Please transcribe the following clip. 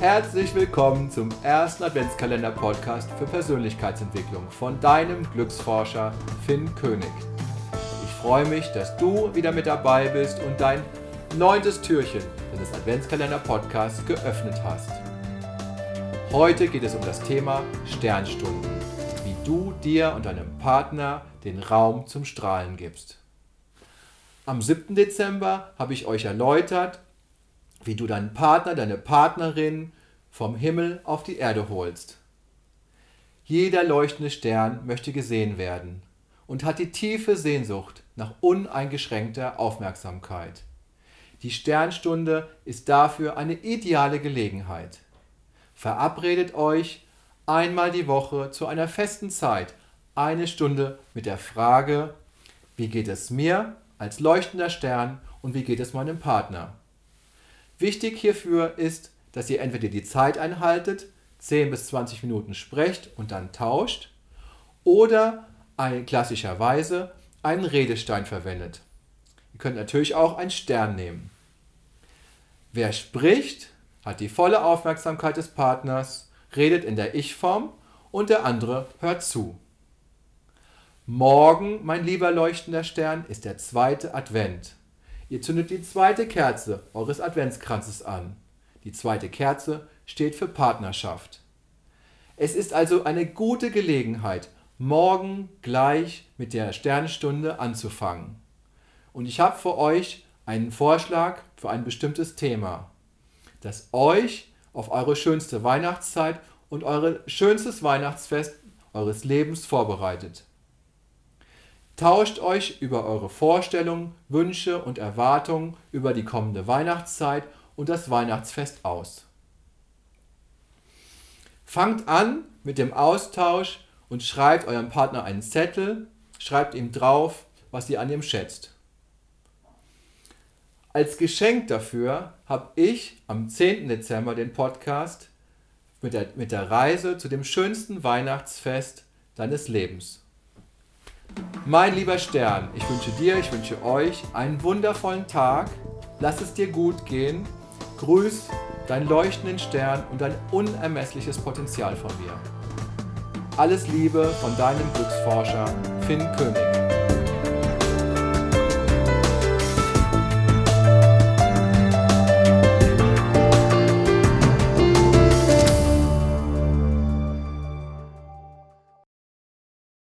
Herzlich willkommen zum ersten Adventskalender-Podcast für Persönlichkeitsentwicklung von deinem Glücksforscher Finn König. Ich freue mich, dass du wieder mit dabei bist und dein neuntes Türchen des Adventskalender-Podcasts geöffnet hast. Heute geht es um das Thema Sternstunden, wie du dir und deinem Partner den Raum zum Strahlen gibst. Am 7. Dezember habe ich euch erläutert, wie du deinen Partner, deine Partnerin vom Himmel auf die Erde holst. Jeder leuchtende Stern möchte gesehen werden und hat die tiefe Sehnsucht nach uneingeschränkter Aufmerksamkeit. Die Sternstunde ist dafür eine ideale Gelegenheit. Verabredet euch einmal die Woche zu einer festen Zeit, eine Stunde mit der Frage, wie geht es mir als leuchtender Stern und wie geht es meinem Partner? Wichtig hierfür ist, dass ihr entweder die Zeit einhaltet, 10 bis 20 Minuten sprecht und dann tauscht, oder ein, klassischerweise einen Redestein verwendet. Ihr könnt natürlich auch einen Stern nehmen. Wer spricht, hat die volle Aufmerksamkeit des Partners, redet in der Ich-Form und der andere hört zu. Morgen, mein lieber leuchtender Stern, ist der zweite Advent. Ihr zündet die zweite Kerze eures Adventskranzes an. Die zweite Kerze steht für Partnerschaft. Es ist also eine gute Gelegenheit, morgen gleich mit der Sternstunde anzufangen. Und ich habe für euch einen Vorschlag für ein bestimmtes Thema, das euch auf eure schönste Weihnachtszeit und euer schönstes Weihnachtsfest eures Lebens vorbereitet. Tauscht euch über eure Vorstellungen, Wünsche und Erwartungen über die kommende Weihnachtszeit und das Weihnachtsfest aus. Fangt an mit dem Austausch und schreibt eurem Partner einen Zettel, schreibt ihm drauf, was ihr an ihm schätzt. Als Geschenk dafür habe ich am 10. Dezember den Podcast mit der, mit der Reise zu dem schönsten Weihnachtsfest deines Lebens. Mein lieber Stern, ich wünsche dir, ich wünsche euch einen wundervollen Tag. Lass es dir gut gehen. Grüß deinen leuchtenden Stern und dein unermessliches Potenzial von mir. Alles Liebe von deinem Glücksforscher Finn König.